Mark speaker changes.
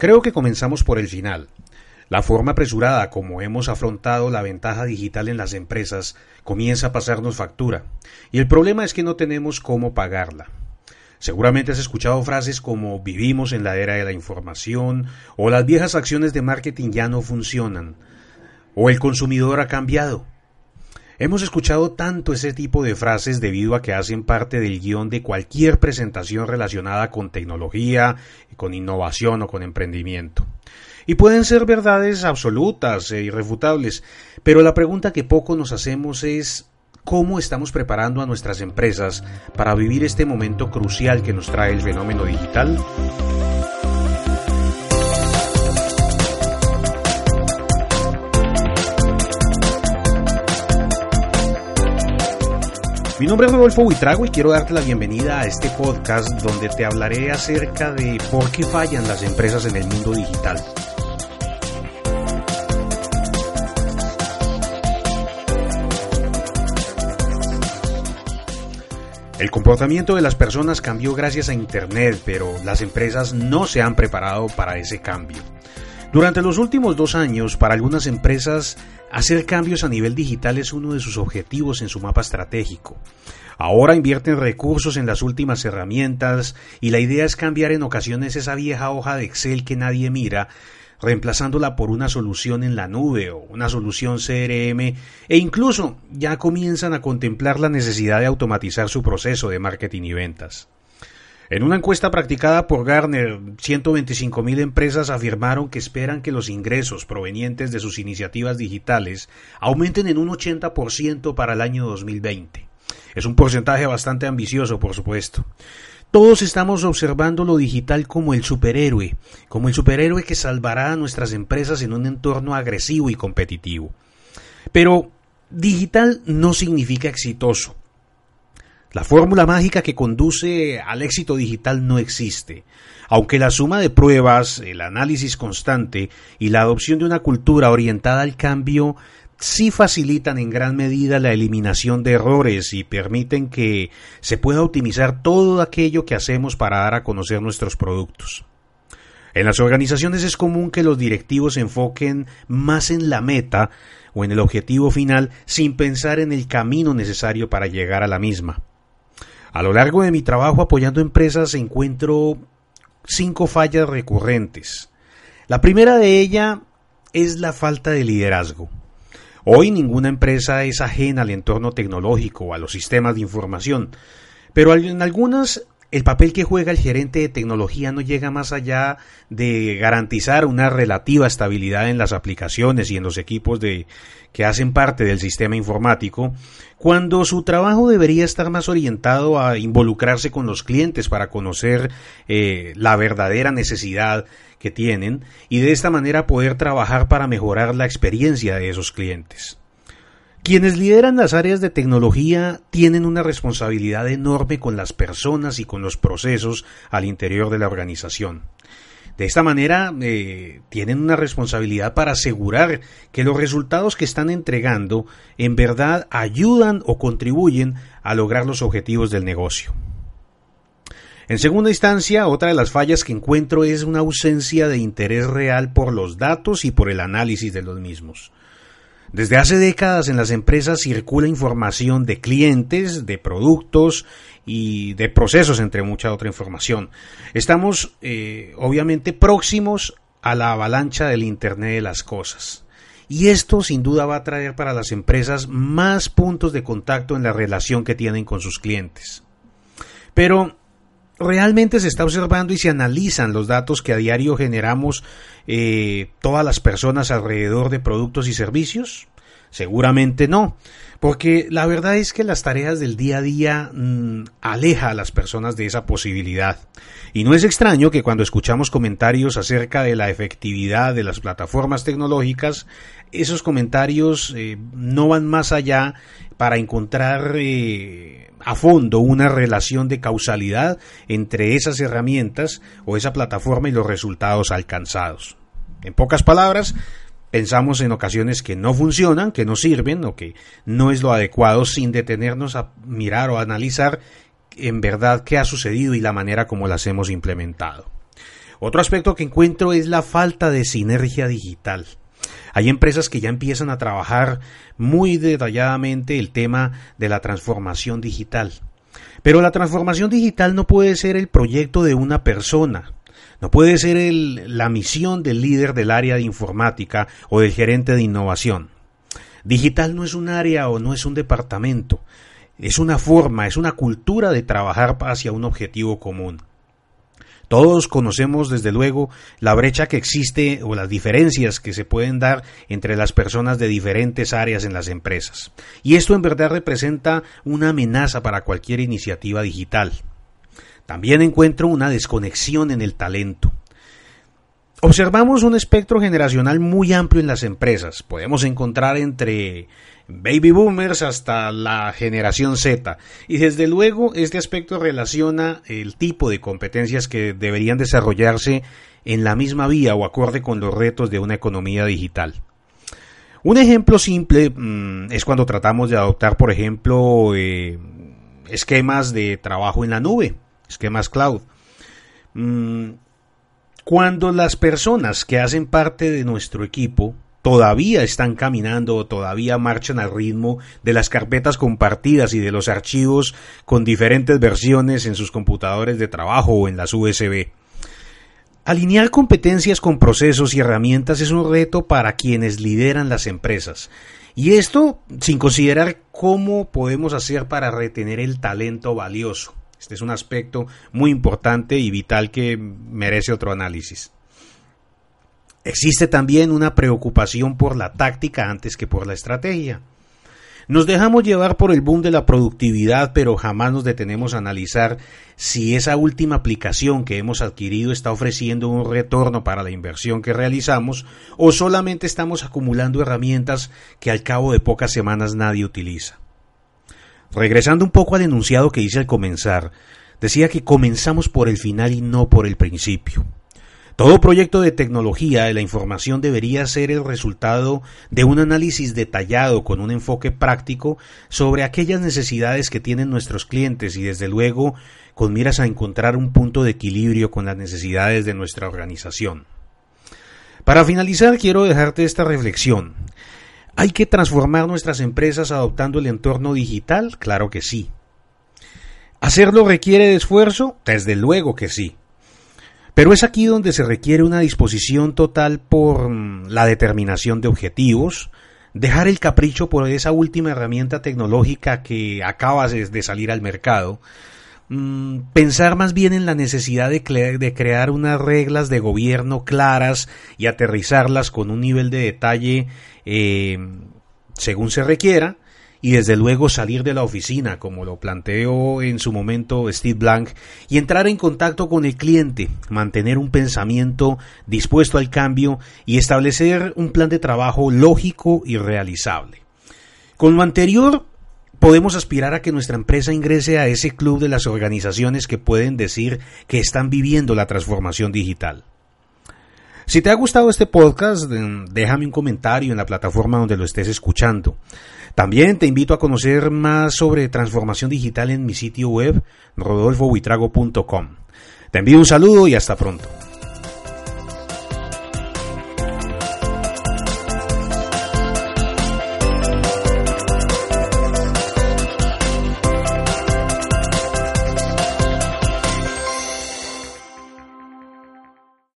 Speaker 1: Creo que comenzamos por el final. La forma apresurada como hemos afrontado la ventaja digital en las empresas comienza a pasarnos factura, y el problema es que no tenemos cómo pagarla. Seguramente has escuchado frases como vivimos en la era de la información, o las viejas acciones de marketing ya no funcionan, o el consumidor ha cambiado. Hemos escuchado tanto ese tipo de frases debido a que hacen parte del guion de cualquier presentación relacionada con tecnología, con innovación o con emprendimiento. Y pueden ser verdades absolutas e irrefutables, pero la pregunta que poco nos hacemos es cómo estamos preparando a nuestras empresas para vivir este momento crucial que nos trae el fenómeno digital. Mi nombre es Rodolfo Buitrago y quiero darte la bienvenida a este podcast donde te hablaré acerca de por qué fallan las empresas en el mundo digital. El comportamiento de las personas cambió gracias a Internet, pero las empresas no se han preparado para ese cambio. Durante los últimos dos años, para algunas empresas, hacer cambios a nivel digital es uno de sus objetivos en su mapa estratégico. Ahora invierten recursos en las últimas herramientas y la idea es cambiar en ocasiones esa vieja hoja de Excel que nadie mira, reemplazándola por una solución en la nube o una solución CRM e incluso ya comienzan a contemplar la necesidad de automatizar su proceso de marketing y ventas. En una encuesta practicada por Garner, 125.000 empresas afirmaron que esperan que los ingresos provenientes de sus iniciativas digitales aumenten en un 80% para el año 2020. Es un porcentaje bastante ambicioso, por supuesto. Todos estamos observando lo digital como el superhéroe, como el superhéroe que salvará a nuestras empresas en un entorno agresivo y competitivo. Pero digital no significa exitoso. La fórmula mágica que conduce al éxito digital no existe, aunque la suma de pruebas, el análisis constante y la adopción de una cultura orientada al cambio sí facilitan en gran medida la eliminación de errores y permiten que se pueda optimizar todo aquello que hacemos para dar a conocer nuestros productos. En las organizaciones es común que los directivos se enfoquen más en la meta o en el objetivo final sin pensar en el camino necesario para llegar a la misma. A lo largo de mi trabajo apoyando empresas encuentro cinco fallas recurrentes. La primera de ellas es la falta de liderazgo. Hoy ninguna empresa es ajena al entorno tecnológico a los sistemas de información, pero en algunas el papel que juega el gerente de tecnología no llega más allá de garantizar una relativa estabilidad en las aplicaciones y en los equipos de, que hacen parte del sistema informático, cuando su trabajo debería estar más orientado a involucrarse con los clientes para conocer eh, la verdadera necesidad que tienen y de esta manera poder trabajar para mejorar la experiencia de esos clientes. Quienes lideran las áreas de tecnología tienen una responsabilidad enorme con las personas y con los procesos al interior de la organización. De esta manera, eh, tienen una responsabilidad para asegurar que los resultados que están entregando en verdad ayudan o contribuyen a lograr los objetivos del negocio. En segunda instancia, otra de las fallas que encuentro es una ausencia de interés real por los datos y por el análisis de los mismos. Desde hace décadas en las empresas circula información de clientes, de productos y de procesos, entre mucha otra información. Estamos eh, obviamente próximos a la avalancha del Internet de las Cosas. Y esto sin duda va a traer para las empresas más puntos de contacto en la relación que tienen con sus clientes. Pero realmente se está observando y se analizan los datos que a diario generamos eh, todas las personas alrededor de productos y servicios? Seguramente no, porque la verdad es que las tareas del día a día mm, aleja a las personas de esa posibilidad. Y no es extraño que cuando escuchamos comentarios acerca de la efectividad de las plataformas tecnológicas, esos comentarios eh, no van más allá para encontrar eh, a fondo una relación de causalidad entre esas herramientas o esa plataforma y los resultados alcanzados. En pocas palabras, pensamos en ocasiones que no funcionan, que no sirven o que no es lo adecuado sin detenernos a mirar o analizar en verdad qué ha sucedido y la manera como las hemos implementado. Otro aspecto que encuentro es la falta de sinergia digital. Hay empresas que ya empiezan a trabajar muy detalladamente el tema de la transformación digital. Pero la transformación digital no puede ser el proyecto de una persona, no puede ser la misión del líder del área de informática o del gerente de innovación. Digital no es un área o no es un departamento, es una forma, es una cultura de trabajar hacia un objetivo común. Todos conocemos desde luego la brecha que existe o las diferencias que se pueden dar entre las personas de diferentes áreas en las empresas. Y esto en verdad representa una amenaza para cualquier iniciativa digital. También encuentro una desconexión en el talento. Observamos un espectro generacional muy amplio en las empresas. Podemos encontrar entre baby boomers hasta la generación Z. Y desde luego este aspecto relaciona el tipo de competencias que deberían desarrollarse en la misma vía o acorde con los retos de una economía digital. Un ejemplo simple mm, es cuando tratamos de adoptar, por ejemplo, eh, esquemas de trabajo en la nube, esquemas cloud. Mm, cuando las personas que hacen parte de nuestro equipo todavía están caminando, todavía marchan al ritmo de las carpetas compartidas y de los archivos con diferentes versiones en sus computadores de trabajo o en las USB. Alinear competencias con procesos y herramientas es un reto para quienes lideran las empresas. Y esto sin considerar cómo podemos hacer para retener el talento valioso. Este es un aspecto muy importante y vital que merece otro análisis. Existe también una preocupación por la táctica antes que por la estrategia. Nos dejamos llevar por el boom de la productividad, pero jamás nos detenemos a analizar si esa última aplicación que hemos adquirido está ofreciendo un retorno para la inversión que realizamos o solamente estamos acumulando herramientas que al cabo de pocas semanas nadie utiliza. Regresando un poco al enunciado que hice al comenzar, decía que comenzamos por el final y no por el principio. Todo proyecto de tecnología de la información debería ser el resultado de un análisis detallado con un enfoque práctico sobre aquellas necesidades que tienen nuestros clientes y desde luego con miras a encontrar un punto de equilibrio con las necesidades de nuestra organización. Para finalizar quiero dejarte esta reflexión. ¿Hay que transformar nuestras empresas adoptando el entorno digital? Claro que sí. ¿Hacerlo requiere de esfuerzo? Desde luego que sí. Pero es aquí donde se requiere una disposición total por mm, la determinación de objetivos, dejar el capricho por esa última herramienta tecnológica que acaba de salir al mercado, Mm, pensar más bien en la necesidad de, crear unas reglas de gobierno claras y aterrizarlas con un nivel de detalle eh, según se requiera y desde luego salir de la oficina, como lo planteó en su momento Steve Blank, y entrar en contacto con el cliente, mantener un pensamiento dispuesto al cambio y establecer un plan de trabajo lógico y realizable. Con lo anterior, podemos aspirar a que nuestra empresa ingrese a ese club de las organizaciones que pueden decir que están viviendo la transformación digital. Si te ha gustado este podcast, déjame un comentario en la plataforma donde lo estés escuchando. También te invito a conocer más sobre transformación digital en mi sitio web rodolfobuitrago.com. Te envío un saludo y hasta pronto.